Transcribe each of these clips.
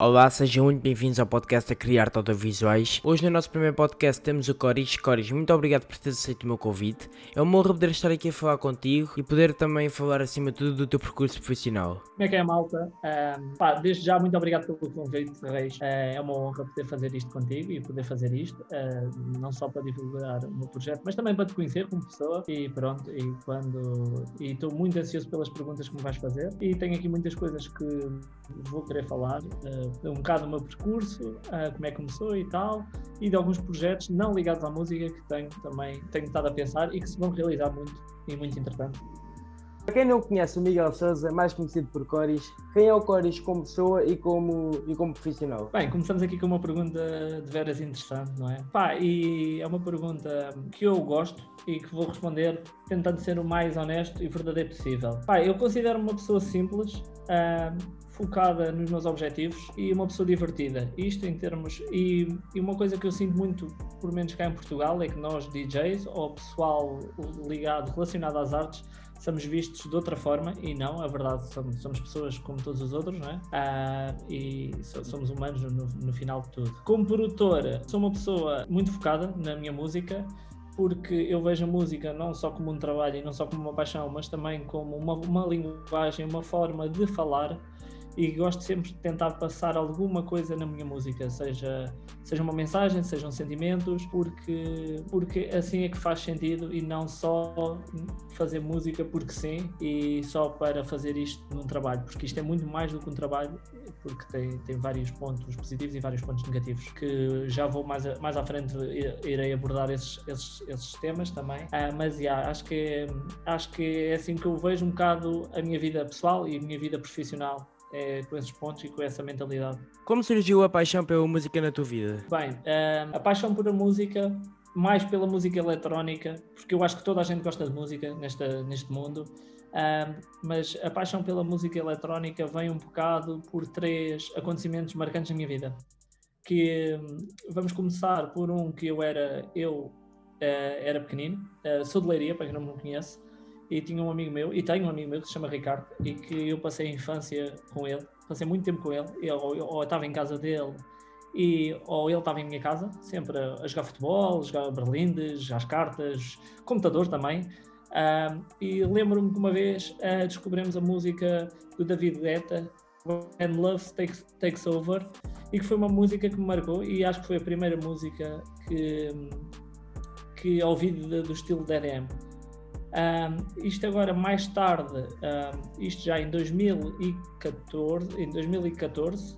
Olá, sejam muito bem-vindos ao podcast a Criar Audiovisuais. Hoje no nosso primeiro podcast temos o Coris. Coris, muito obrigado por teres aceito o meu convite. É uma honra poder estar aqui a falar contigo e poder também falar acima de tudo do teu percurso profissional. Como é que é, malta? Um, pá, desde já, muito obrigado pelo convite, Reis. Uh, é uma honra poder fazer isto contigo e poder fazer isto, não só para divulgar o meu projeto, mas também para te conhecer como pessoa. E pronto, e quando. E estou muito ansioso pelas perguntas que me vais fazer. E tenho aqui muitas coisas que vou querer falar. Uh, um bocado do meu percurso, uh, como é que começou e tal, e de alguns projetos não ligados à música que tenho também tenho estado a pensar e que se vão realizar muito e muito interessante. Para quem não conhece o Miguel Souza, mais conhecido por Coris, quem é o Coris como pessoa e como, e como profissional? Bem, começamos aqui com uma pergunta de veras interessante, não é? Pá, e é uma pergunta que eu gosto e que vou responder tentando ser o mais honesto e verdadeiro possível. Pá, eu considero-me uma pessoa simples, uh, focada nos meus objetivos e uma pessoa divertida. Isto em termos. E, e, uma coisa que eu sinto muito, por menos cá em Portugal, é que nós, DJs ou pessoal ligado, relacionado às artes, somos vistos de outra forma e não, a verdade, somos, somos pessoas como todos os outros, não é? Ah, e somos humanos no, no final de tudo. Como produtora, sou uma pessoa muito focada na minha música porque eu vejo a música não só como um trabalho e não só como uma paixão, mas também como uma, uma linguagem, uma forma de falar e gosto sempre de tentar passar alguma coisa na minha música, seja, seja uma mensagem, sejam sentimentos, porque, porque assim é que faz sentido e não só fazer música porque sim e só para fazer isto num trabalho, porque isto é muito mais do que um trabalho, porque tem, tem vários pontos positivos e vários pontos negativos, que já vou mais, a, mais à frente, irei abordar esses, esses, esses temas também, ah, mas yeah, acho, que, acho que é assim que eu vejo um bocado a minha vida pessoal e a minha vida profissional é, com esses pontos e com essa mentalidade. Como surgiu a paixão pela música na tua vida? Bem, uh, a paixão por a música, mais pela música eletrónica, porque eu acho que toda a gente gosta de música nesta, neste mundo, uh, mas a paixão pela música eletrónica vem um bocado por três acontecimentos marcantes na minha vida. Que um, vamos começar por um que eu era, eu uh, era pequenino, sou de Leiria, para quem não me conhece, e tinha um amigo meu, e tenho um amigo meu que se chama Ricardo, e que eu passei a infância com ele, passei muito tempo com ele, eu, ou, eu estava em casa dele, e, ou ele estava em minha casa, sempre a, a jogar futebol, a jogar berlindes, às cartas, computador também. Uh, e lembro-me que uma vez uh, descobrimos a música do David Guetta, When Love Takes, Takes Over, e que foi uma música que me marcou, e acho que foi a primeira música que, que ouvi do estilo DDM. Um, isto agora mais tarde, um, isto já em 2014, em 2014,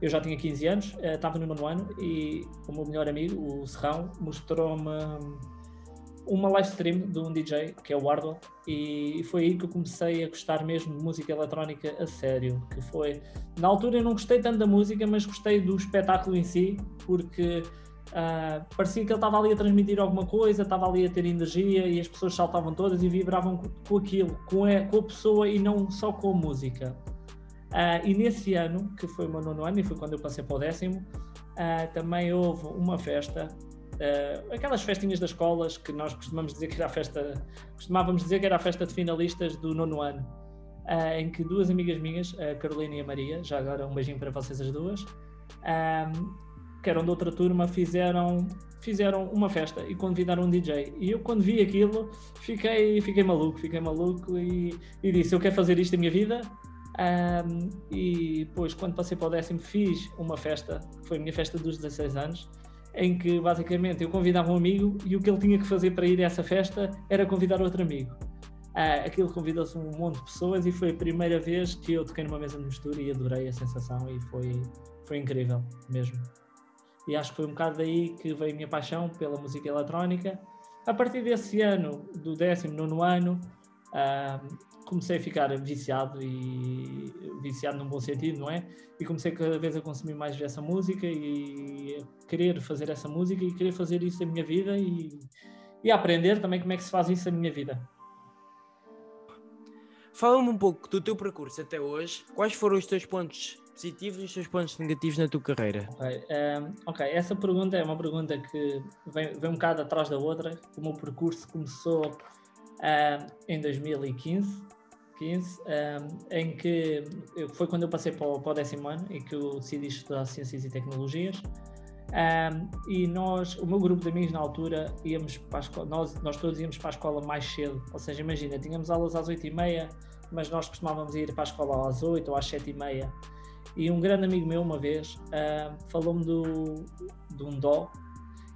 eu já tinha 15 anos, uh, estava no nono ano e o meu melhor amigo, o Serrão, mostrou-me uma live stream de um DJ que é o Wardwell e foi aí que eu comecei a gostar mesmo de música eletrónica a sério, que foi na altura eu não gostei tanto da música, mas gostei do espetáculo em si, porque Uh, parecia que ele estava ali a transmitir alguma coisa, estava ali a ter energia e as pessoas saltavam todas e vibravam com, com aquilo, com a, com a, pessoa e não só com a música. Uh, e nesse ano, que foi o meu nono ano e foi quando eu passei para o décimo, uh, também houve uma festa, aquelas festinhas das escolas que nós costumamos dizer que era a festa, costumávamos dizer que era a festa de finalistas do nono ano, em que duas amigas minhas, a Carolina e a Maria, já agora um beijinho para vocês as duas, que eram de outra turma, fizeram, fizeram uma festa e convidaram um DJ. E eu, quando vi aquilo, fiquei, fiquei maluco, fiquei maluco e, e disse: Eu quero fazer isto na minha vida. Um, e depois, quando passei para o décimo, fiz uma festa, foi a minha festa dos 16 anos, em que basicamente eu convidava um amigo e o que ele tinha que fazer para ir a essa festa era convidar outro amigo. Uh, aquilo convidou-se um monte de pessoas e foi a primeira vez que eu toquei numa mesa de mistura e adorei a sensação e foi, foi incrível mesmo e acho que foi um bocado daí que veio a minha paixão pela música eletrónica. A partir desse ano, do 19 ano, uh, comecei a ficar viciado e viciado num bom sentido, não é? E comecei cada vez a consumir mais essa música e a querer fazer essa música e querer fazer isso na minha vida e, e a aprender também como é que se faz isso na minha vida. Fala-me um pouco do teu percurso até hoje. Quais foram os teus pontos positivos e os teus pontos negativos na tua carreira? Ok, um, ehm, essa pergunta é uma pergunta que vem, vem um bocado atrás da outra. O meu percurso começou ehm, em 2015, 15, um, em que foi quando eu passei para o, para o décimo ano e que eu decidi estudar Ciências e Tecnologias. Um, e nós, o meu grupo de amigos na altura, íamos para a escola, nós, nós todos íamos para a escola mais cedo. Ou seja, imagina, tínhamos aulas às 8h30, mas nós costumávamos ir para a escola às 8 ou às 7h30. E um grande amigo meu, uma vez, uh, falou-me do, de um DO,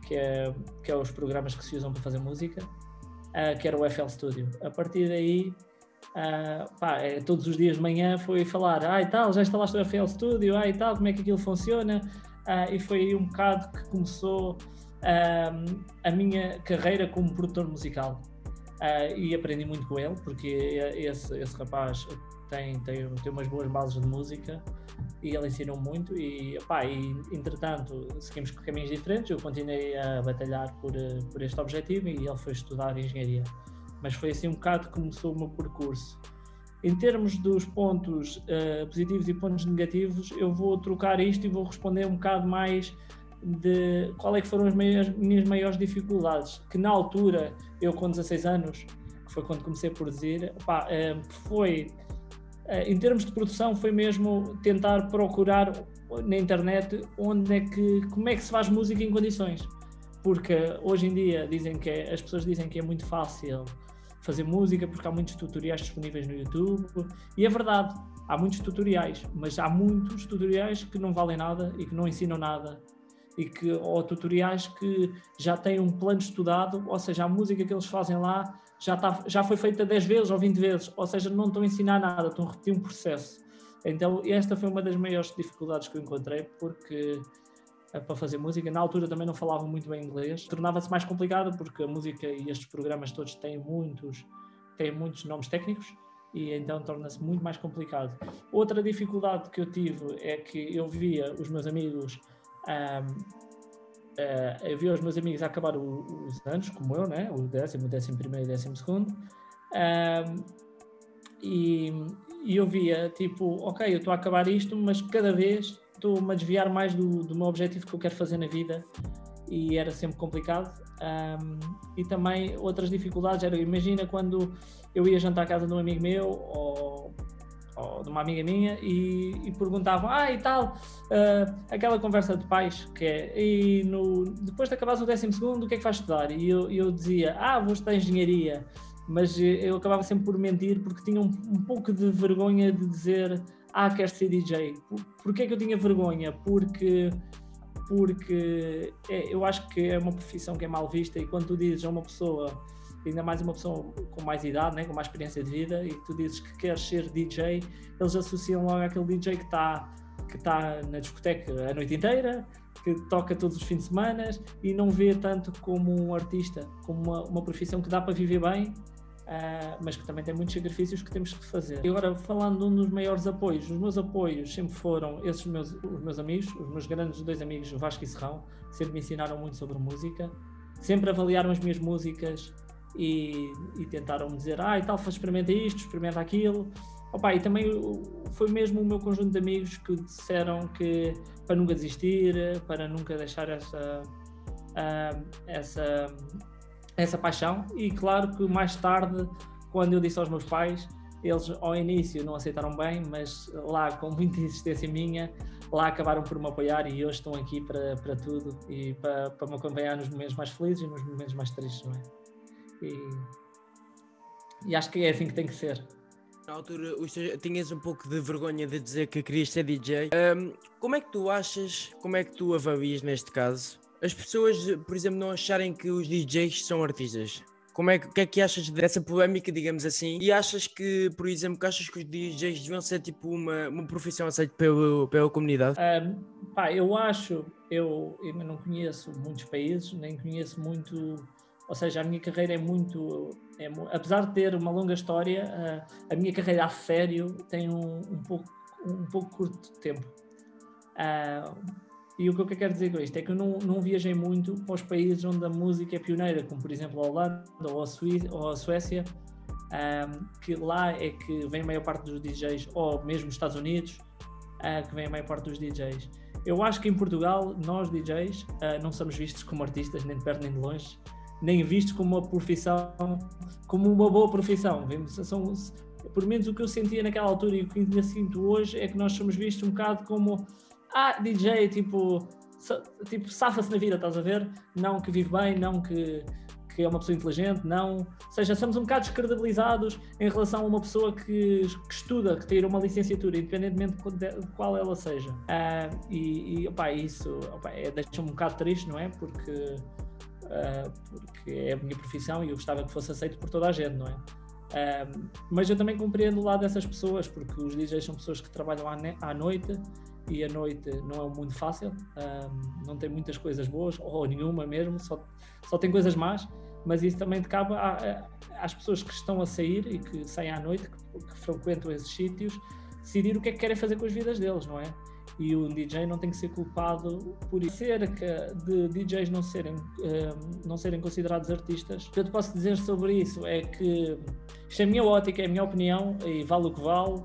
que é, que é os programas que se usam para fazer música, uh, que era o FL Studio. A partir daí, uh, pá, é, todos os dias de manhã foi falar, ah e tal, já instalaste o FL Studio, ah e tal, como é que aquilo funciona, uh, e foi aí um bocado que começou a minha carreira como produtor musical. e aprendi muito com ele, porque esse, esse rapaz tem, tem, tem umas boas bases de música e ele ensinou muito e, pá, e entretanto seguimos caminhos diferentes, eu continuei a batalhar por, por este objetivo e ele foi estudar engenharia. Mas foi assim um bocado que começou o meu percurso. Em termos dos pontos uh, positivos e pontos negativos, eu vou trocar isto e vou responder um bocado mais de qual é que foram as maiores, minhas maiores dificuldades. Que na altura, eu com 16 anos, que foi quando comecei a produzir, pá, uh, foi eh, em termos de produção foi mesmo tentar procurar na internet onde é que como é que se faz música em condições. Porque hoje em dia dizem que é, as pessoas dizem que é muito fácil fazer música porque há muitos tutoriais disponíveis no YouTube. E é verdade há muitos tutoriais mas há muitos tutoriais que não valem nada e que não ensinam nada. E que ou tutoriais que já têm um plano estudado ou seja a música que eles fazem lá já, tá, já foi feita 10 vezes ou 20 vezes, ou seja, não estão a ensinar nada, estão a repetir um processo. Então, esta foi uma das maiores dificuldades que eu encontrei, porque eh, para fazer música, na altura também não falava muito bem inglês, tornava-se mais complicado porque a música e estes programas todos têm muitos, têm muitos nomes técnicos e então torna-se muito mais complicado. Outra dificuldade que eu tive é que eu via os meus amigos um, uh, eu vi os meus amigos a acabar o, os anos, como eu, né? o décimo, décimo primeiro e décimo segundo, um, e, e, eu via, tipo, ok, eu estou a acabar isto, mas cada vez estou-me a desviar mais do, do meu objetivo que eu quero fazer na vida, e era sempre complicado. Um, e também outras dificuldades era, imagina quando eu ia jantar à casa de um amigo meu, ou ou de uma amiga minha e, e perguntavam, ah e tal, uh, aquela conversa de pais que é, e no, depois de acabares o décimo segundo, o que é que vais estudar? E eu, eu dizia, ah, vou estudar engenharia, mas eu acabava sempre por mentir porque tinha um, um pouco de vergonha de dizer, ah, queres ser DJ. Por, porquê é que eu tinha vergonha? Porque porque é, eu acho que é uma profissão que é mal vista e quando tu dizes a uma pessoa ainda mais uma pessoa com mais idade, né, com mais experiência de vida, e tu dizes que queres ser DJ, eles associam logo aquele DJ que está que tá na discoteca a noite inteira, que toca todos os fins de semana e não vê tanto como um artista, como uma, uma profissão que dá para viver bem, uh, mas que também tem muitos sacrifícios que temos que fazer. E agora, falando de um dos maiores apoios, os meus apoios sempre foram esses meus, os meus amigos, os meus grandes dois amigos, Vasco e Serrão, sempre me ensinaram muito sobre música, sempre avaliaram as minhas músicas, e, e tentaram me dizer, ah, e tal, experimenta isto, experimenta aquilo. Opa, e também foi mesmo o meu conjunto de amigos que disseram que para nunca desistir, para nunca deixar essa, uh, essa, essa paixão. E claro que mais tarde, quando eu disse aos meus pais, eles ao início não aceitaram bem, mas lá com muita insistência minha, lá acabaram por me apoiar e hoje estão aqui para, para tudo e para, para me acompanhar nos momentos mais felizes e nos momentos mais tristes, não é? E, e acho que é assim que tem que ser. Na altura tinhas um pouco de vergonha de dizer que querias ser DJ. Um, como é que tu achas, como é que tu avalias neste caso, as pessoas, por exemplo, não acharem que os DJs são artistas? Como é que, que é que achas dessa polémica, digamos assim? E achas que, por exemplo, que achas que os DJs deviam ser tipo uma, uma profissão aceita pela, pela comunidade? Um, pá, eu acho, eu, eu não conheço muitos países, nem conheço muito ou seja, a minha carreira é muito. É, apesar de ter uma longa história, a, a minha carreira a sério tem um, um, pouco, um pouco curto tempo. Uh, e o que eu quero dizer com isto é que eu não, não viajei muito para os países onde a música é pioneira, como por exemplo a Holanda ou a, Suíça, ou a Suécia, um, que lá é que vem a maior parte dos DJs, ou mesmo os Estados Unidos, uh, que vem a maior parte dos DJs. Eu acho que em Portugal, nós DJs, uh, não somos vistos como artistas, nem de perto nem de longe nem vistos como uma profissão, como uma boa profissão. São, por menos o que eu sentia naquela altura e o que ainda sinto hoje é que nós somos vistos um bocado como ah, DJ, tipo, tipo safa-se na vida, estás a ver? Não que vive bem, não que, que é uma pessoa inteligente, não. Ou seja, somos um bocado descredibilizados em relação a uma pessoa que, que estuda, que tem uma licenciatura, independentemente de qual ela seja. Uh, e, e opa, isso é, deixa-me um bocado triste, não é? Porque, porque é a minha profissão e eu gostava que fosse aceito por toda a gente, não é? Uh, mas eu também compreendo o lado dessas pessoas, porque os DJs são pessoas que trabalham à, noite e a noite não é um mundo fácil, um, não tem muitas coisas boas, ou nenhuma mesmo, só, só tem coisas más mas isso também cabe às pessoas que estão a sair e que saem à noite, que, que, frequentam esses sítios, decidir o que é que querem fazer com as vidas deles, não é? E o DJ não tem que ser culpado por isso. Cerca de DJs não serem, um, não serem considerados artistas, o que eu te posso dizer sobre isso é que isto é a minha ótica, é a minha opinião, e vale o que vale,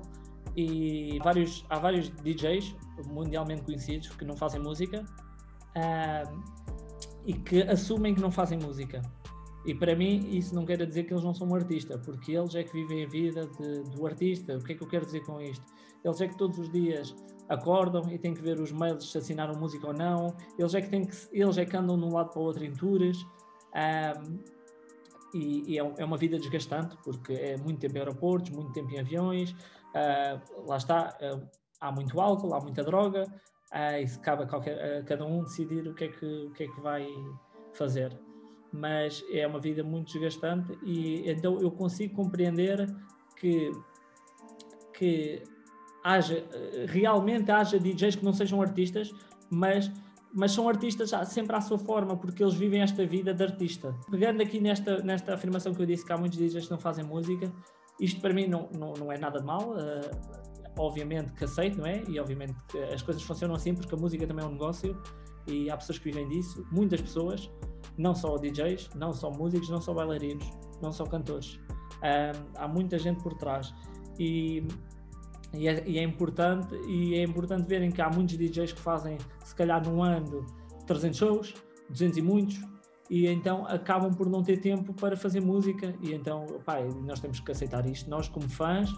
e vários, há vários DJs mundialmente conhecidos que não fazem música um, e que assumem que não fazem música e para mim isso não quer dizer que eles não são um artista, porque eles é que vivem a vida de, do artista. O que é que eu quero dizer com isto? Eles é que todos os dias acordam e têm que ver os mails se assinaram música ou não. Eles é que, têm que, eles é que andam de um lado para o outro em tours. Um, e, e é, é, uma vida desgastante, porque é muito tempo em aeroportos, muito tempo em aviões. Uh, lá está, uh, há muito álcool, há muita droga. Uh, e cabe a, qualquer, a cada um decidir o que é que, o que, é que vai fazer mas é uma vida muito desgastante e então eu consigo compreender que, que haja, realmente haja DJs que não sejam artistas, mas, mas são artistas sempre à sua forma, porque eles vivem esta vida de artista. Pegando aqui nesta, nesta afirmação que eu disse que há muitos DJs que não fazem música, isto para mim não, não, não é nada de mal, uh, obviamente que aceito, não é? E obviamente as coisas funcionam assim porque a música também é um negócio e há pessoas que vivem disso, muitas pessoas não só DJs, não só músicos, não só bailarinos, não só cantores. Há muita gente por trás e, e, é, e, é, importante e é importante verem que há muitos DJs que fazem se calhar num ano 300 shows, 200 e muitos e então acabam por não ter tempo para fazer música. E então pá, nós temos que aceitar isto. Nós como fãs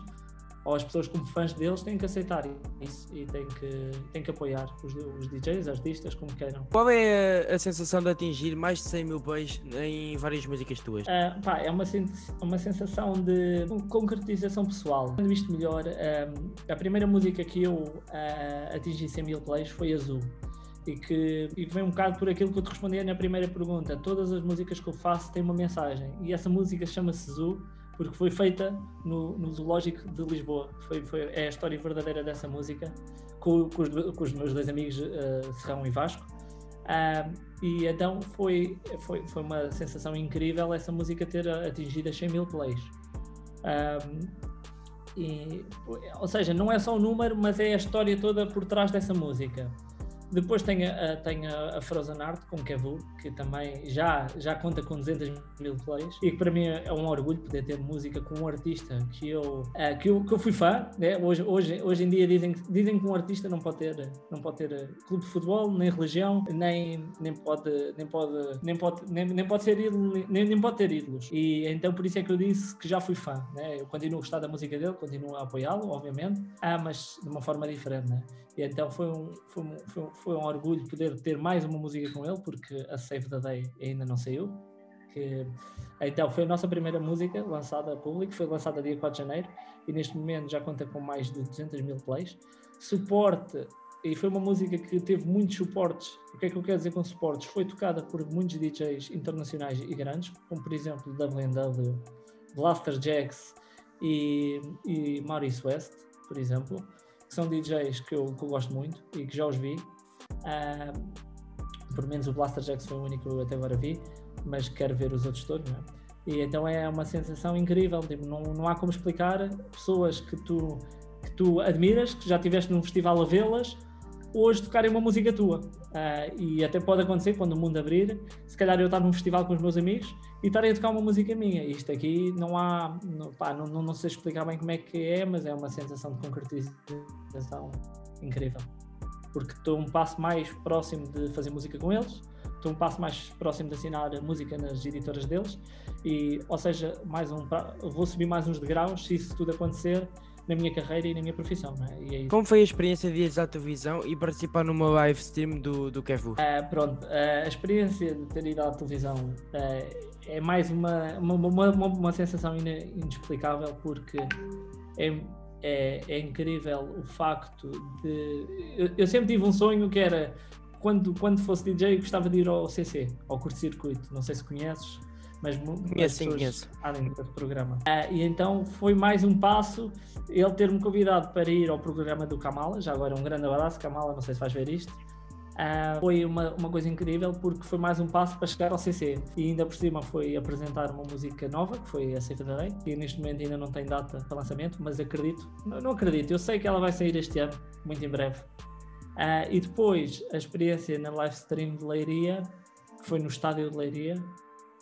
ou as pessoas como fãs deles têm que aceitar isso e têm que, têm que apoiar os, os DJs, artistas, como queiram. Qual é a, a, sensação de atingir mais de 100 mil plays em várias músicas tuas? Uh, pá, é uma, uma sensação de concretização pessoal. Quando visto melhor, uh, a primeira música que eu uh, atingi 100 mil plays foi Azul. E que e vem um bocado por aquilo que eu te respondi na primeira pergunta. Todas as músicas que eu faço têm uma mensagem. E essa música chama-se Azul porque foi feita no, no Zoológico de Lisboa. Foi, foi, é a história verdadeira dessa música, com, com, os, com os, meus dois amigos uh, Serrão e Vasco. Uh, e então foi, foi, foi uma sensação incrível essa música ter atingido 100 mil plays. e, ou seja, não é só o número, mas é a história toda por trás dessa música. Depois tem a, tem a Frozen Art com Kevu, que também já, já conta com 200 mil plays e que para mim é um orgulho poder ter música com um artista que eu, uh, que eu, que eu fui fã. Né? Hoje, hoje, hoje em dia dizem, dizem que um artista não pode ter, não pode ter eh, clube de futebol, nem religião, nem, nem, pode, nem, pode, nem, pode, nem, nem pode ser ídolo, nem, nem pode ter ídolos. E então por isso é que eu disse que já fui fã. Né? Eu continuo a gostar da música dele, continuo a apoiá-lo, obviamente, ah, mas de uma forma diferente. Né? E então foi um, foi, um, foi, um, foi um orgulho poder ter mais uma música com ele, porque a Save the Day ainda não saiu. Que, então foi a nossa primeira música lançada a público, foi lançada dia 4 de janeiro e neste momento já conta com mais de 200 mil plays. Suporte, e foi uma música que teve muitos suportes. O que é que eu quero dizer com suportes? Foi tocada por muitos DJs internacionais e grandes, como por exemplo WNW, Blaster Jacks e, e Maurice West, por exemplo que são DJs que eu, que eu gosto muito e que já os vi. Uh, por menos o Blaster Jacks foi o único que eu até agora vi, mas quero ver os outros todos, não é? E então é uma sensação incrível, tipo, não, não há como explicar pessoas que tu, que tu admiras, que já estiveste num festival a vê-las, hoje tocarem uma música tua. Uh, e até pode acontecer quando o mundo abrir, se calhar eu estar num festival com os meus amigos e estarem a tocar uma música minha. Isto aqui não há, não, pá, não, não, não sei explicar bem como é que é, mas é uma sensação de concretização incrível. Porque estou um passo mais próximo de fazer música com eles, estou um passo mais próximo de assinar música nas editoras deles, e, ou seja, mais um, vou subir mais uns degraus se isso tudo acontecer na minha carreira e na minha profissão. É? É Como foi a experiência de ir à televisão e participar numa live stream do, do Kevu? Uh, pronto, uh, a experiência de ter ido à televisão uh, é mais uma, uma, uma, uma, sensação inexplicável porque é, é, é, incrível o facto de. Eu, eu, sempre tive um sonho que era quando, quando fosse DJ gostava de ir ao CC, ao curto-circuito. Não sei se conheces mas conheço, sim, conheço. do programa. Uh, e então foi mais um passo ele ter-me convidado para ir ao programa do Kamala, já agora um grande abraço, Kamala, não sei se vais ver isto. Uh, foi uma, uma coisa incrível porque foi mais um passo para chegar ao CC e ainda por cima foi apresentar uma música nova que foi a Safe the Day e neste momento ainda não tem data para lançamento mas acredito, não, não acredito, eu sei que ela vai sair este ano, muito em breve. Uh, e depois a experiência na live stream de Leiria que foi no estádio de Leiria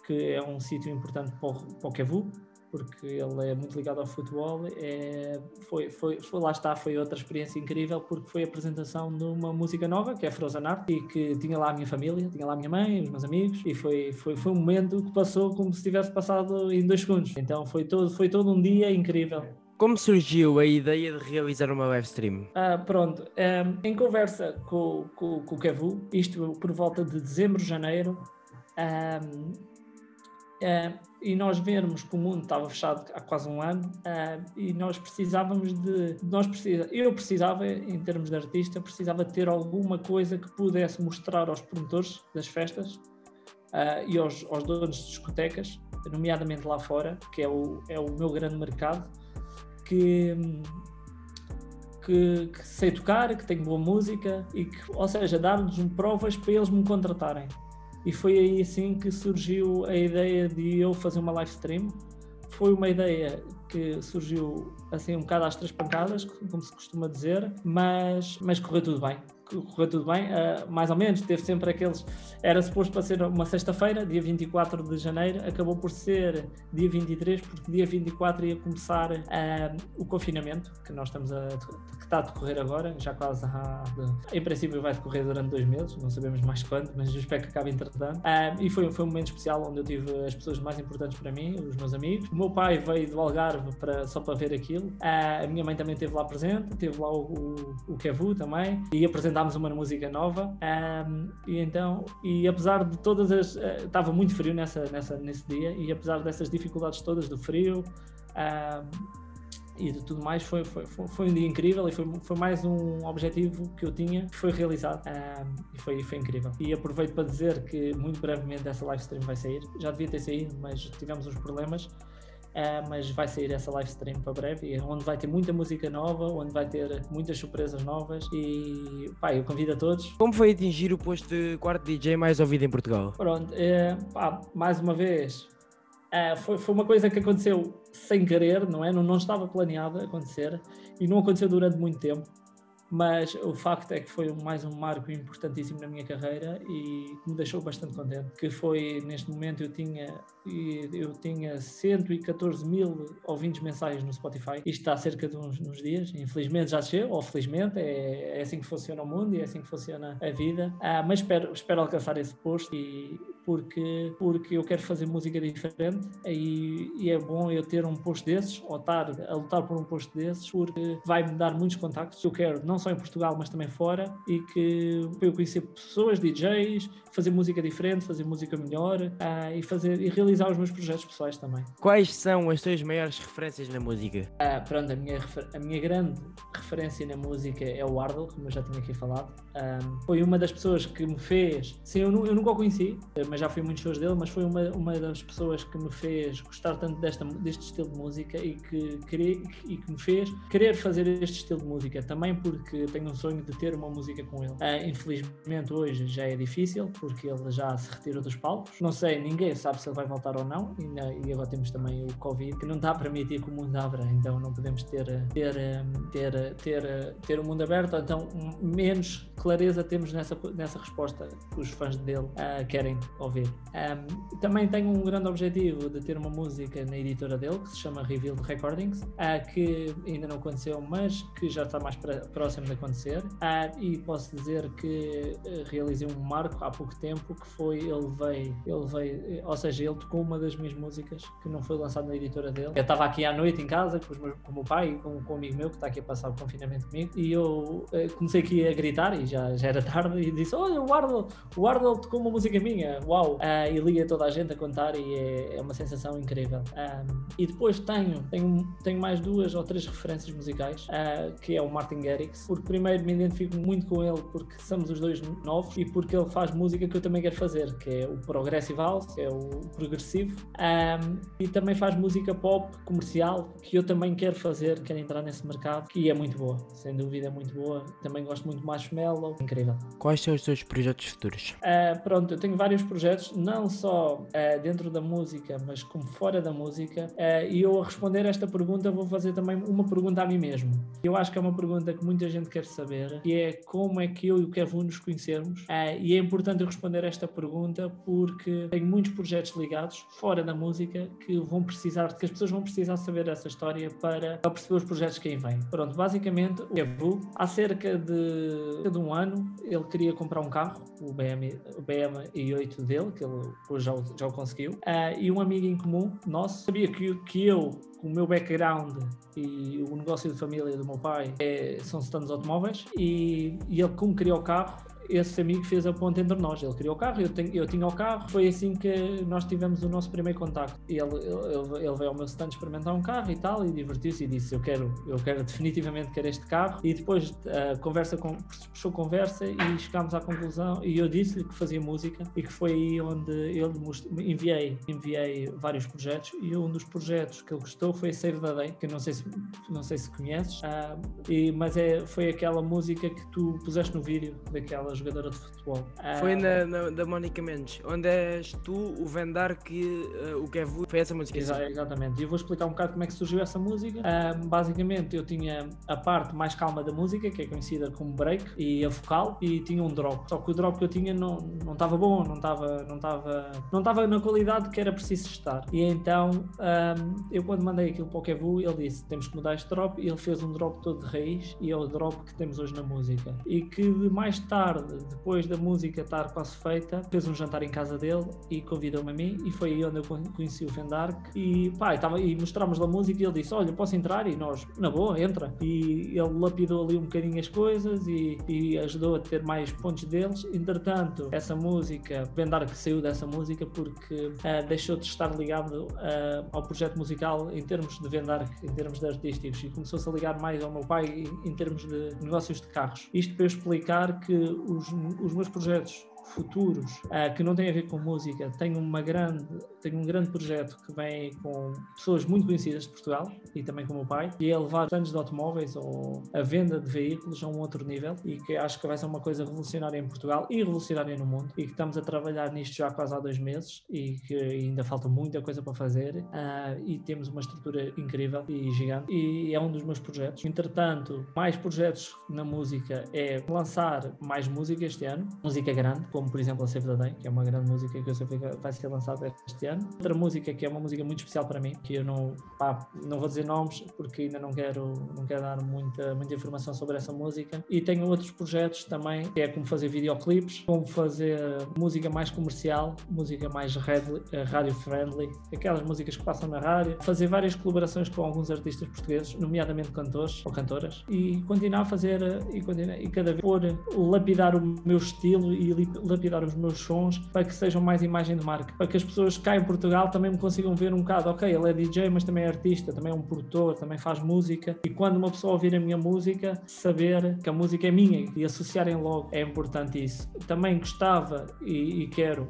que é um sítio importante para o, para o Kevu, porque ele é muito ligado ao futebol. É, foi, foi, foi, lá está, foi outra experiência incrível, porque foi a apresentação de uma música nova, que é Frozen Art, e que tinha lá a minha família, tinha lá a minha mãe, os meus amigos, e foi, foi, foi um momento que passou como se tivesse passado em dois segundos. Então foi todo, foi todo um dia incrível. Como surgiu a ideia de realizar uma live stream? Ah, pronto, um, em conversa com, com, com o Kevu, isto por volta de dezembro, janeiro, um, Uh, e nós vermos que o mundo estava fechado há quase um ano uh, e nós precisávamos de nós precisa, eu precisava em termos de artista precisava ter alguma coisa que pudesse mostrar aos promotores das festas uh, e aos, aos, donos de discotecas nomeadamente lá fora que é o, é o meu grande mercado que, que, que sei tocar, que tenho boa música e que, ou seja, dar-lhes provas para eles me contratarem e foi aí assim que surgiu a ideia de eu fazer uma live stream. Foi uma ideia que surgiu assim um bocado às três pancadas, como se costuma dizer, mas, mas correu tudo bem correu tudo bem, uh, mais ou menos, teve sempre aqueles. Era suposto para ser uma sexta-feira, dia 24 de janeiro, acabou por ser dia 23, porque dia 24 ia começar uh, o confinamento, que nós estamos a. que está a decorrer agora, já quase há. De, em princípio vai decorrer durante dois meses, não sabemos mais quanto, mas eu espero que acabe entretanto. Uh, e foi, foi um momento especial onde eu tive as pessoas mais importantes para mim, os meus amigos. O meu pai veio do Algarve para, só para ver aquilo, a minha mãe também esteve lá presente, teve lá o, o, o Kevu também, e apresentar lançámos uma música nova. Um, e então e apesar de todas as uh, estava muito frio nessa, nessa nesse dia e apesar dessas dificuldades todas do frio um, e de tudo mais foi, foi, foi um dia incrível e foi, foi mais um objetivo que eu tinha que foi realizado. Um, e foi, foi incrível. E aproveito para dizer que muito brevemente essa live stream vai sair. Já devia ter saído mas tivemos uns problemas Uh, mas vai sair essa live stream para breve, onde vai ter muita música nova, onde vai ter muitas surpresas novas e pá, eu convido a todos. Como foi atingir o posto de quarto DJ mais ouvido em Portugal? Pronto, uh, pá, mais uma vez, uh, foi, foi uma coisa que aconteceu sem querer, não é? Não, não estava planeado acontecer e não aconteceu durante muito tempo mas o facto é que foi mais um marco importantíssimo na minha carreira e me deixou bastante contente, que foi neste momento eu tinha eu tinha 114 mil ouvintes mensais no Spotify, isto está há cerca de uns, uns dias, infelizmente já chegou, ou felizmente, é, é, assim que funciona o mundo e é assim que funciona a vida, ah, mas espero, espero alcançar esse posto e porque, porque eu quero fazer música diferente e, e, é bom eu ter um posto desses ou estar a lutar por um posto desses porque vai-me dar muitos contactos que eu quero, não só em Portugal mas também fora e que para eu conhecer pessoas, DJs, fazer música diferente, fazer música melhor uh, e, fazer, e realizar os meus projetos pessoais também. Quais são as tuas maiores referências na música? Uh, pronto, a minha, a minha grande referência na música é o Ardle, como eu já tinha aqui falado. Um, foi uma das pessoas que me fez, sim, eu, eu nunca o conheci, mas já fui muitos shows dele, mas foi uma, uma das pessoas que me fez gostar tanto desta, deste estilo de música e que, querer, e que me fez querer fazer este estilo de música, também porque tenho um sonho de ter uma música com ele. Uh, infelizmente hoje já é difícil, porque ele já se retirou dos palcos. Não sei, ninguém sabe se ele vai voltar ou não, e, e agora temos também o Covid, que não está a permitir que o mundo abra, então não podemos ter, ter, ter, ter, ter o mundo aberto, então menos clareza temos nessa, nessa resposta que os fãs dele querem ouvir. Um, também tenho um grande objetivo de ter uma música na editora dele, que se chama Revealed Recordings, uh, que ainda não aconteceu, mas que já está mais próximo de acontecer. Uh, e posso dizer que uh, realizei um marco há pouco tempo, que foi, ele veio, ele veio, ou seja, ele tocou uma das minhas músicas, que não foi lançada na editora dele. Eu estava aqui à noite em casa com, meus, com o meu pai e com, com um amigo meu que está aqui a passar o confinamento comigo, e eu comecei aqui a gritar, e já, já era tarde, e disse, olha, o Ardel, o Ardel tocou uma música minha, uau! Uh, e liga toda a gente a contar e é, é uma sensação incrível. Um, e depois tenho, tenho, tenho mais duas ou três referências musicais, uh, que é o Martin Garrix, porque primeiro me identifico muito com ele porque somos os dois novos e porque ele faz música que eu também quero fazer, que é o Progressive House, que é o progressivo, um, e também faz música pop comercial, que eu também quero fazer, quero entrar nesse mercado, que é muito boa, sem dúvida é muito boa. Também gosto muito de Marshmallow, incrível. Quais são os teus projetos futuros? Uh, pronto, eu tenho vários projetos, não só uh, dentro da música, mas como fora da música. Uh, e eu a responder esta pergunta vou fazer também uma pergunta a mim mesmo. Eu acho que é uma pergunta que muita gente quer saber, que é como é que eu e o Kevin nos conhecemos. e é importante eu responder esta pergunta porque tenho muitos projetos ligados fora da música que vão precisar, que as pessoas vão precisar saber essa história para, para perceber os projetos que aí vêm. Pronto, basicamente o Kevin, há cerca de, de um ano, ele queria comprar um carro, o BM, o BM i8 dele, que ele hoje já, já o conseguiu, uh, e um amigo em comum nosso sabia que, que eu, com o meu background e o negócio de família do meu pai é, são stands automóveis, e, e ele, como queria o carro, esse amigo fez a ponte entre nós. Ele criou o carro, eu, tenho, eu tinha o carro. Foi assim que nós tivemos o nosso primeiro contacto. Ele, ele, ele veio ao meu stand experimentar um carro e tal, e divertiu-se e disse: Eu quero, eu quero definitivamente quero este carro. E depois a conversa com, puxou conversa e chegámos à conclusão. E eu disse-lhe que fazia música e que foi aí onde ele enviei, enviei vários projetos. E um dos projetos que ele gostou foi Save the Day, que eu não sei se, não sei se conheces, uh, e, mas é, foi aquela música que tu puseste no vídeo daquela jogadora de futebol. Foi na, na, da Mónica Mendes, onde és tu, o Vendar, que uh, o Kevu foi essa música. Exa exatamente, e eu vou explicar um bocado como é que surgiu essa música. Um, basicamente, eu tinha a parte mais calma da música, que é conhecida como break, e a vocal, e tinha um drop. Só que o drop que eu tinha não estava bom, não estava não tava, não tava na qualidade que era preciso estar. E então, um, eu quando mandei aquilo para o Kevu, ele disse: temos que mudar este drop, e ele fez um drop todo de raiz, e é o drop que temos hoje na música. E que mais tarde depois da música estar quase feita, fez um jantar em casa dele e convidou-me a mim e foi aí onde eu conheci o Fendark e pá, estava, e mostrámos a música e ele disse, olha, posso entrar? E nós, na boa, entra. E ele lapidou ali um bocadinho as coisas e, e ajudou a ter mais pontos deles. Entretanto, essa música, Vendark saiu dessa música porque uh, deixou de estar ligado uh, ao projeto musical em termos de Vendark, em termos de artísticos e começou-se a ligar mais ao meu pai em, em termos de negócios de carros. Isto para explicar que os os, meus projetos futuros uh, que não têm a ver com música. Tenho, uma grande, tenho um grande projeto que vem com pessoas muito conhecidas de Portugal e também com o meu pai, e é levar stands de automóveis ou a venda de veículos a um outro nível e que acho que vai ser uma coisa revolucionária em Portugal e revolucionária no mundo e que estamos a trabalhar nisto já quase há dois meses e que ainda falta muita coisa para fazer uh, e temos uma estrutura incrível e gigante e é um dos meus projetos. Entretanto, mais projetos na música é lançar mais música este ano, música grande, como por exemplo a Save the Day, que é uma grande música que eu sei que vai ser lançada este ano. Outra música que é uma música muito especial para mim, que eu não, pá, não vou dizer nomes porque ainda não quero, não quero dar muita, muita informação sobre essa música. E tenho outros projetos também, que é como fazer videoclipes, como fazer música mais comercial, música mais radio-friendly, aquelas músicas que passam na rádio, fazer várias colaborações com alguns artistas portugueses, nomeadamente cantores ou cantoras, e continuar a fazer e, continuar, e cada vez por lapidar o meu estilo e lapidar os meus sons para que sejam mais imagem de marca, para que as pessoas cá em Portugal também me consigam ver um bocado, ok, ele é DJ, mas também é artista, também é um produtor, também faz música, e quando uma pessoa ouvir a minha música, saber que a música é minha e associarem logo, é importante isso. Também gostava e, e quero,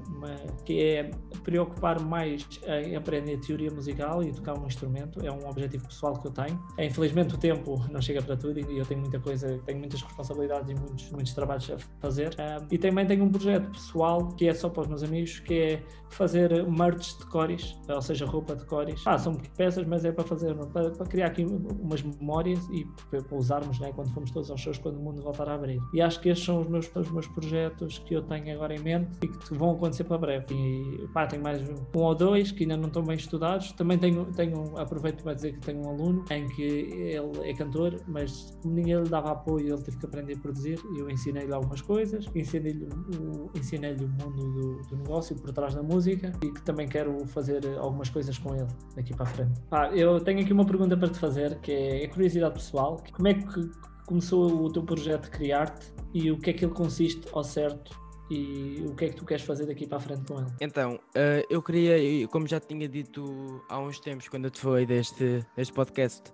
que é preocupar mais em aprender teoria musical e tocar um instrumento, é um objetivo pessoal que eu tenho. É, infelizmente o tempo não chega para tudo e eu tenho muita coisa, tenho muitas responsabilidades e muitos, muitos trabalhos a fazer. Um, e também tenho um projeto pessoal que é só para os meus amigos, que é fazer merch de cores, ou seja, roupa de cores. Ah, são peças, mas é para fazer, para, para criar aqui umas memórias e para, para usarmos né, quando formos todos aos shows, quando o mundo voltar a abrir. E acho que estes são os meus, os meus projetos que eu tenho agora em mente e que vão acontecer para breve. E pá, tenho mais um ou dois que ainda não estão bem estudados. Também tenho, tenho aproveito para dizer que tenho um aluno em que ele é cantor, mas como ninguém lhe dava apoio, ele teve que aprender a produzir eu ensinei-lhe algumas coisas, ensinei-lhe o, ensinei o mundo do, do negócio por trás da música e que também quero fazer algumas coisas com ele daqui para a frente. Eu tenho aqui uma pergunta para te fazer, que é, curiosidade pessoal. Como é que começou o teu projeto criar-te e o que é que ele consiste ao certo e o que é que tu queres fazer daqui para a frente com ele? Então, uh, eu queria, como já tinha dito há uns tempos, quando eu te falei deste, deste podcast,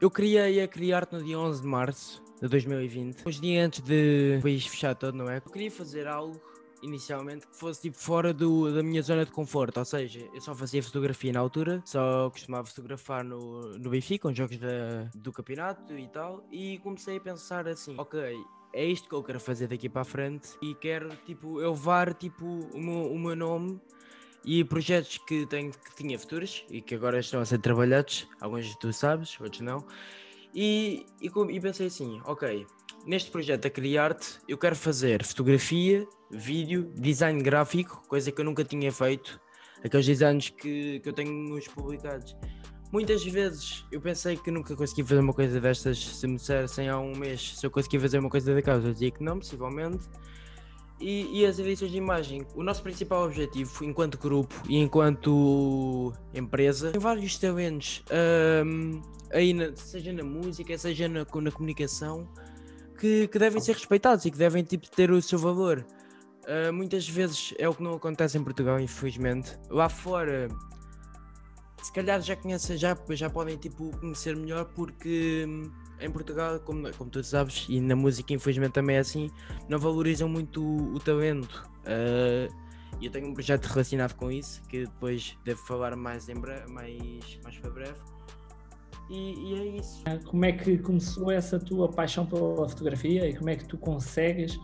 eu queria criar-te no dia 11 de março de 2020, uns dias antes de o país fechar todo, não é? Eu queria fazer algo inicialmente que fosse tipo fora do, da minha zona de conforto, ou seja, eu só fazia fotografia na altura, só costumava fotografar no, no Benfica, com jogos da, do campeonato e tal, e comecei a pensar assim, ok, é isto que eu quero fazer daqui para a frente e quero tipo eu levar tipo o meu, o meu nome e projetos que tenho que tinha futuros e que agora estão a ser trabalhados, alguns tu sabes, outros não. E, e, e pensei assim, ok, neste projeto a criar-te, eu quero fazer fotografia, vídeo, design gráfico, coisa que eu nunca tinha feito, aqueles designs que, que eu tenho nos publicados. Muitas vezes eu pensei que nunca conseguia fazer uma coisa destas, se me dissessem há um mês se eu conseguia fazer uma coisa daquelas, eu dizia que não, possivelmente. E, e, as edições de imagem, o nosso principal objetivo enquanto grupo e enquanto empresa, tem vários talentos, um, aí na, seja na música, seja na, na comunicação, que, que devem ser respeitados e que devem tipo, ter o seu valor. Uh, muitas vezes é o que não acontece em Portugal, infelizmente. Lá fora, se calhar já conhecem, já, já podem tipo, conhecer melhor, porque hum, em Portugal, como, como tu sabes, e na música, infelizmente também é assim, não valorizam muito o, o talento. Uh, eu tenho um projeto relacionado com isso, que depois devo falar mais, em breve, mais, mais para breve. E, e, é isso. Como é que começou essa tua paixão pela fotografia e como é que tu consegues?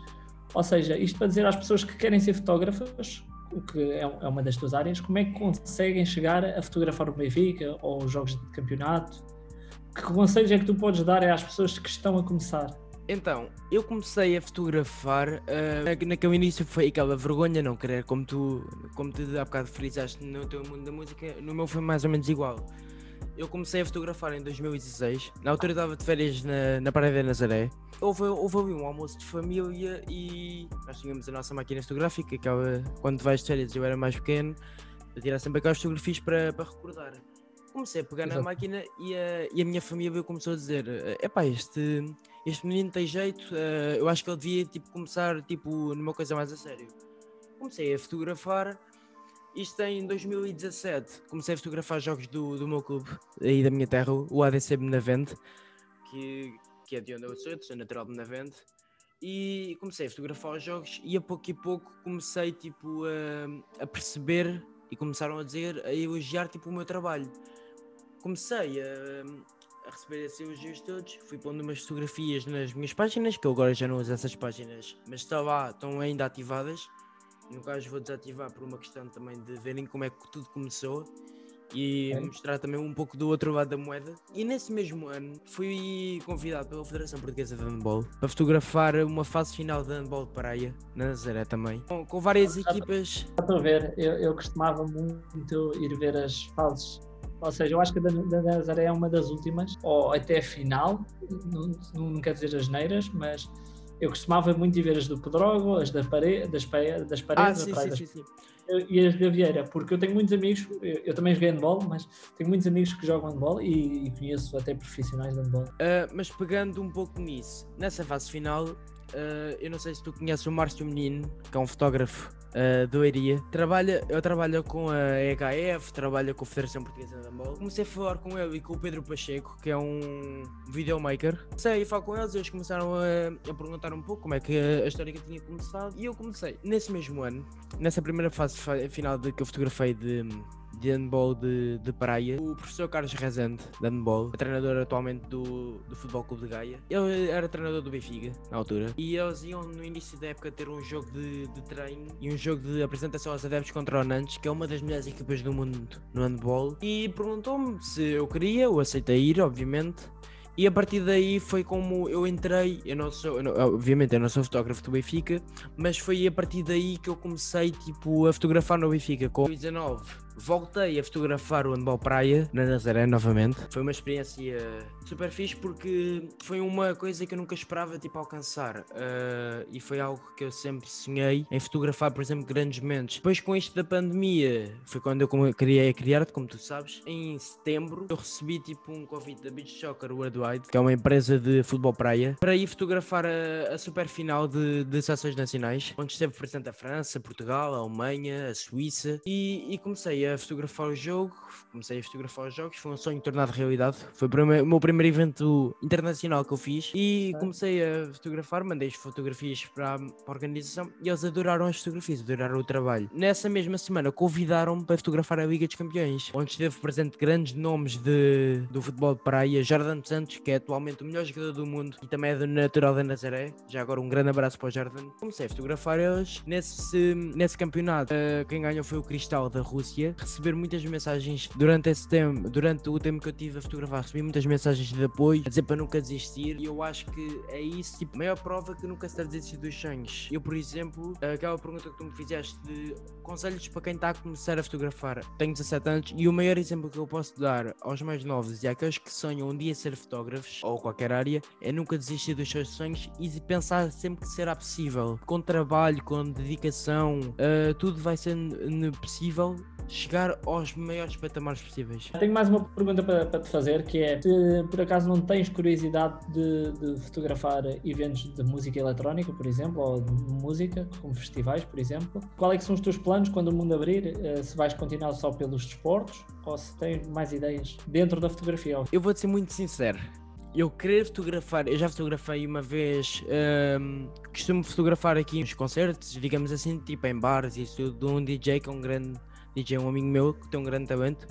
Ou seja, isto para dizer às pessoas que querem ser fotógrafas, o que é, é uma das tuas áreas, como é que conseguem chegar a fotografar o Benfica ou os jogos de campeonato? Que conselhos é que tu podes dar às pessoas que estão a começar? Então, eu comecei a fotografar, uh, naquele início foi aquela vergonha não querer, como tu, como tu há bocado frisaste no teu mundo da música, no meu foi mais ou menos igual eu comecei a fotografar em 2016. Na altura estava de férias na, na Praia da Nazaré. Houve, houve ali um almoço de família e nós tínhamos a nossa máquina fotográfica. Aquela, quando vais de férias, eu era mais pequeno, eu tirar sempre aquelas fotografias para, para recordar. Comecei a pegar Exato. na máquina e a, e a minha família começou a dizer: Epá, este, este menino tem jeito, uh, eu acho que ele devia tipo, começar tipo, numa coisa mais a sério. Comecei a fotografar isto em 2017. Comecei a fotografar jogos do, do meu clube, aí da minha terra, o ADC Benavente, que, que é de onde eu sou, sou natural de Benavente. E comecei a fotografar os jogos e a pouco e pouco comecei tipo, a, a perceber e começaram a dizer, a elogiar tipo, o meu trabalho. Comecei a, a receber esses elogios todos, fui pondo umas fotografias nas minhas páginas, que eu agora já não uso essas páginas, mas estão lá, estão ainda ativadas no caso vou desativar por uma questão também de verem como é que tudo começou e é. mostrar também um pouco do outro lado da moeda. E nesse mesmo ano fui convidado pela Federação Portuguesa de Handball para fotografar uma fase final de handball de praia, na Nazaré também, com, com várias já equipas. Estou a ver, eu, eu costumava muito ir ver as fases ou seja, eu acho que a da Nazaré é uma das últimas, ou até a final, não, não quer dizer as neiras, mas eu costumava muito ir ver as do Pedrogo, as da pare... das, pa... das paredes, ah, sim, sim, das... sim, sim. e as da Vieira, porque eu tenho muitos amigos, eu, eu, também joguei handball, mas tenho muitos amigos que jogam handball e, e conheço até profissionais de handball. Uh, mas pegando um pouco nisso, nessa fase final, uh, eu não sei se tu conheces o Márcio Menino, que é um fotógrafo uh, do Eiria. Trabalha, eu trabalho com a EHF, trabalho com a Federação Portuguesa de Handball. Comecei a falar com ele e com o Pedro Pacheco, que é um videomaker. Comecei a falar com eles, eles começaram a, a perguntar um pouco como é que a, a história que tinha começado. E eu comecei, nesse mesmo ano, nessa primeira fase final de, que eu fotografei de de handball de, de praia, o professor Carlos Rezende, de handball, é treinador atualmente do, do Futebol Clube de Gaia. Ele era treinador do Benfica, na altura, e eles iam no início da época ter um jogo de, de treino e um jogo de apresentação aos adeptos contra o Nantes, que é uma das melhores equipas do mundo no handball, e perguntou-me se eu queria, eu aceitei ir, obviamente. E a partir daí foi como eu entrei, eu não sou, eu não- obviamente eu não sou fotógrafo do Benfica, mas foi a partir daí que eu comecei tipo a fotografar no Benfica. Com 19 voltei a fotografar o handball praia na Nazaré novamente. Foi uma experiência super fixe porque foi uma coisa que eu nunca esperava tipo alcançar Ah, e foi algo que eu sempre sonhei em fotografar, por exemplo, grandes momentos. Depois com isto da pandemia, foi quando eu criei a Criarte, como tu sabes. Em setembro eu recebi tipo um convite da Beach Soccer Worldwide, que é uma empresa de futebol praia, para ir fotografar a, a super final de, de seleções nacionais, onde esteve presente a França, Portugal, a Alemanha, a Suíça e, e comecei a fotografar o jogo, comecei a fotografar os jogos, foi um sonho tornado realidade, foi o meu primeiro evento internacional que eu fiz e comecei a fotografar, mandei as fotografias para a, a organização e eles adoraram as fotografias, adoraram o trabalho. Nessa mesma semana convidaram-me para fotografar a Liga dos Campeões, onde esteve presente grandes nomes de, do futebol de praia, Jordan Santos, que é atualmente o melhor jogador do mundo e também é do natural da Nazaré, já agora um grande abraço para o Jordan. Comecei a fotografar eles nesse, nesse campeonato, eh, quem ganhou foi o Cristal da Rússia, receber muitas mensagens durante esse tempo, durante o tempo que eu tive a fotografar, recebi muitas mensagens de apoio, a dizer para nunca desistir e eu acho que é isso, tipo, a maior prova que nunca se deve desistir dos sonhos. Eu, por exemplo, aquela pergunta que tu me fizeste de conselhos para quem está a começar a fotografar, tenho 17 anos e o maior exemplo que eu posso dar aos mais novos e àqueles que sonham um dia ser fotógrafos ou qualquer área é nunca desistir dos seus sonhos e pensar sempre que será possível. Com trabalho, com dedicação, ah, tudo vai ser n- possível chegar aos maiores patamares possíveis. Tenho mais uma pergunta para, para te fazer, que é se por acaso não tens curiosidade de, de fotografar eventos de música eletrónica, por exemplo, ou de música, como festivais, por exemplo, qual é que são os teus planos quando o mundo abrir? Eh, Se vais continuar só pelos desportos ou se tens mais ideias dentro da fotografia? Eu vou-te ser muito sincero. Eu querer fotografar, eu já fotografei uma vez, ahm, costumo fotografar aqui nos concertos, digamos assim, tipo em bares e isso de um DJ que é um grande DJ, um amigo meu que tem um grande talento,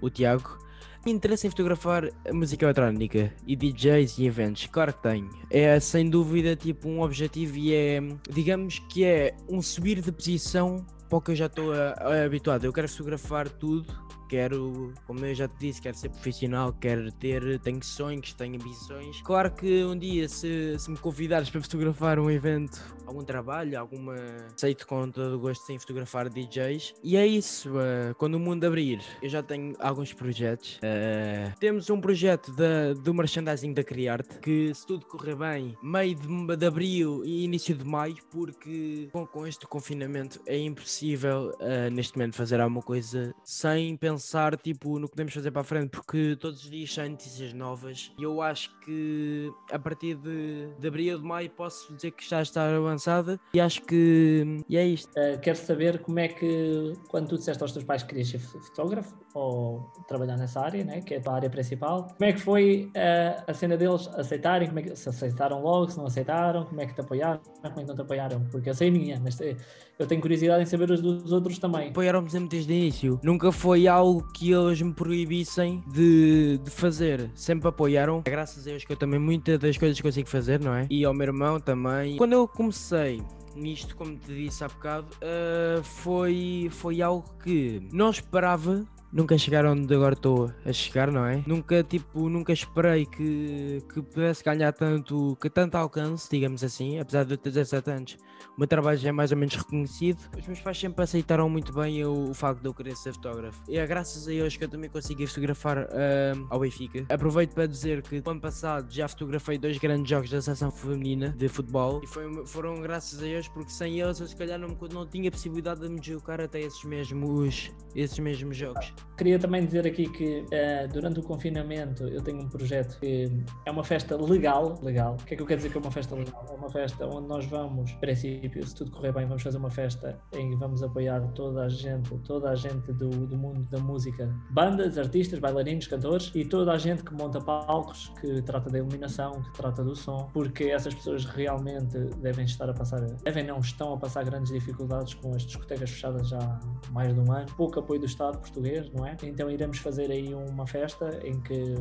o Tiago. Interesse em fotografar música eletrónica e DJs e eventos, claro que tenho. É sem dúvida tipo um objetivo e é, digamos que é um subir de posição para o que eu já estou a- habituado. Eu quero fotografar tudo, quero, como eu já te disse, quero ser profissional, quero ter, tenho sonhos, tenho ambições. Claro que um dia, se, se me convidares para fotografar um evento, algum trabalho, alguma. Aceito com todo o gosto em fotografar DJs. E é isso, eh, quando o mundo abrir, eu já tenho alguns projetos. Eh, temos um projeto da, do merchandising da Criarte, que se tudo correr bem, meio de, de abril e início de maio, porque com, com este confinamento é impossível eh, neste momento fazer alguma coisa sem pensar tipo no que podemos fazer para a frente, porque todos os dias saem notícias novas e eu acho que a partir de, de abril de maio posso dizer que já está avançada e acho que e é isto. Uh, quero saber como é que, quando tu disseste aos teus pais que querias ser fo- fotógrafo ou trabalhar nessa área, né, que é a área principal, como é que foi uh, a cena deles aceitarem? Como é que, se aceitaram logo, se não aceitaram? Como é que te apoiaram? Como é que não te apoiaram? Porque eu sei minha, mas eh, eu tenho curiosidade em saber os dos outros também. Apoiaram-me sempre desde o início. Nunca foi algo que eles me proibissem de, de fazer. Sempre apoiaram. Graças a Deus que eu também muitas das coisas consigo fazer, não é? E ao meu irmão também. Quando eu comecei nisto, como te disse há bocado, ah, foi, foi algo que não esperava. Nunca chegaram onde agora estou a chegar, não é? Nunca, tipo, nunca esperei que, que pudesse ganhar tanto, que tanto alcance, digamos assim, apesar de eu ter 17 anos. O meu trabalho já é mais ou menos reconhecido. Os meus pais sempre aceitaram muito bem o, o facto de eu querer ser fotógrafo. E é graças a eles que eu também consegui fotografar ahm, ao Benfica. Aproveito para dizer que no ano passado já fotografei dois grandes jogos da seleção feminina de futebol e foi- foram graças a eles porque sem eles eu se calhar não, não tinha possibilidade de me deslocar até esses mesmos, esses mesmos jogos. Queria também dizer aqui que eh, durante o confinamento eu tenho um projeto que é uma festa legal. Legal. O que é que eu quero dizer que é uma festa legal? É uma festa onde nós vamos, em princípio, se tudo correr bem, vamos fazer uma festa em que vamos apoiar toda a gente, toda a gente do, do mundo da música, bandas, artistas, bailarinos, cantores e toda a gente que monta palcos, que trata da iluminação, que trata do som, porque essas pessoas realmente devem estar a passar, devem não estão a passar grandes dificuldades com as discotecas fechadas já há mais de um ano, pouco apoio do Estado português não é? Então iremos fazer aí uma festa em que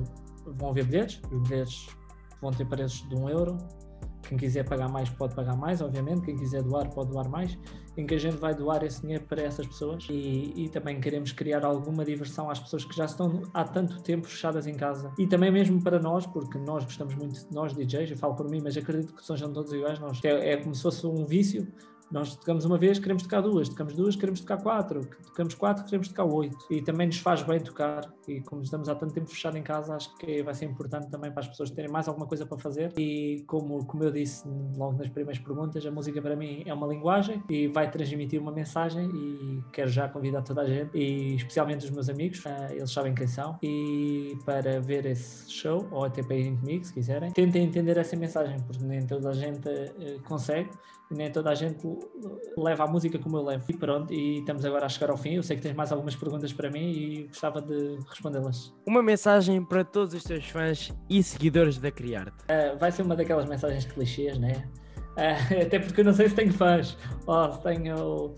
vão haver bilhetes, os bilhetes vão ter preços de um euro. Quem quiser pagar mais pode pagar mais, obviamente. Quem quiser doar pode doar mais. Em que a gente vai doar esse dinheiro para essas pessoas e, e, também queremos criar alguma diversão às pessoas que já estão há tanto tempo fechadas em casa e também mesmo para nós, porque nós gostamos muito, nós DJs, eu falo por mim, mas acredito que sejam todos iguais. Nós, é, é como se fosse um vício nós tocamos uma vez, queremos tocar duas, tocamos duas, queremos tocar quatro, tocamos quatro, queremos tocar oito. E também nos faz bem tocar. E como estamos há tanto tempo fechado em casa, acho que vai ser importante também para as pessoas terem mais alguma coisa para fazer. E como, como eu disse logo nas primeiras perguntas, a música para mim é uma linguagem e vai transmitir uma mensagem. E quero já convidar toda a gente, e especialmente os meus amigos, uh, eles sabem quem são, e para ver esse show, ou até para irem comigo, se quiserem, tentem entender essa mensagem, porque nem toda a gente uh, consegue nem toda a gente leva a música como eu levo. E pronto, e estamos agora a chegar ao fim. Eu sei que tens mais algumas perguntas para mim e gostava de respondê-las. Uma mensagem para todos os teus fãs e seguidores da Criarte. Uh, vai ser uma daquelas mensagens clichês, né? Uh, até porque eu não sei se tenho fãs ou se tenho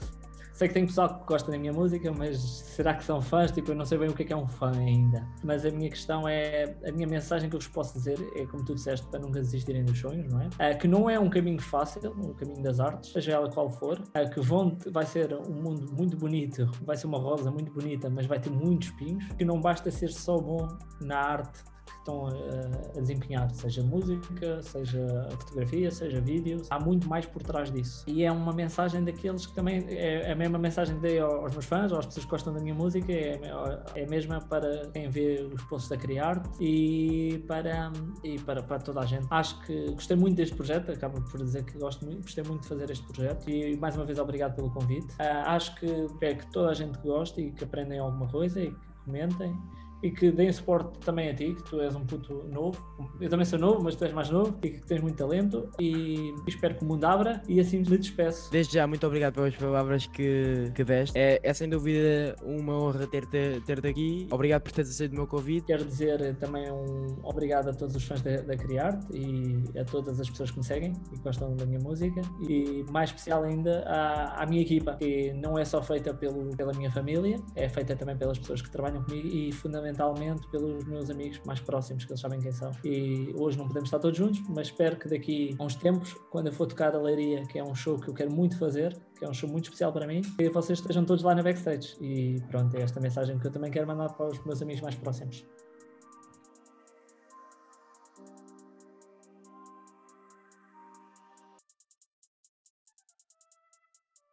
Sei que tem pessoal que gosta da minha música, mas será que são fãs? Tipo, eu não sei bem o que é, que é um fã ainda. Mas a minha questão é, a minha mensagem que eu vos posso dizer é, como tu disseste, para nunca desistirem dos sonhos, não é? é que não é um caminho fácil, o caminho das artes, seja ela qual for. É que vão, vai ser um mundo muito bonito, vai ser uma rosa muito bonita, mas vai ter muitos espinhos. Que não basta ser só bom na arte estão a, desempenhar, seja música, seja fotografia, seja vídeos, há muito mais por trás disso. E é uma mensagem daqueles que também é a mesma mensagem que dei aos meus fãs, às pessoas que gostam da minha música, é, é a mesma para quem vê os posts da Criarte e para, e para, para toda a gente. Acho que gostei muito deste projeto, acabo por dizer que gosto muito, gostei muito de fazer este projeto e mais uma vez obrigado pelo convite. Uh, acho que é que toda a gente goste e que aprendem alguma coisa e que comentem e que deem suporte também a ti, que tu és um puto novo. Eu também sou novo, mas tu és mais novo e que tens muito talento. E espero que o mundo abra e assim me despeço. Desde já, muito obrigado pelas palavras que, que deste. É, é sem dúvida uma honra ter-te ter aqui. Obrigado por teres aceito o meu convite. Quero dizer também um obrigado a todos os fãs da, da Criarte e a todas as pessoas que me seguem e que gostam da minha música. E mais especial ainda à, à minha equipa, que não é só feita pelo, pela minha família, é feita também pelas pessoas que trabalham comigo e fundamentalmente fundamentalmente pelos meus amigos mais próximos, que eles sabem quem são. E hoje não podemos estar todos juntos, mas espero que daqui a uns tempos, quando eu for tocar a Leiria, que é um show que eu quero muito fazer, que é um show muito especial para mim, que vocês estejam todos lá na backstage. E pronto, é esta mensagem que eu também quero mandar para os meus amigos mais próximos.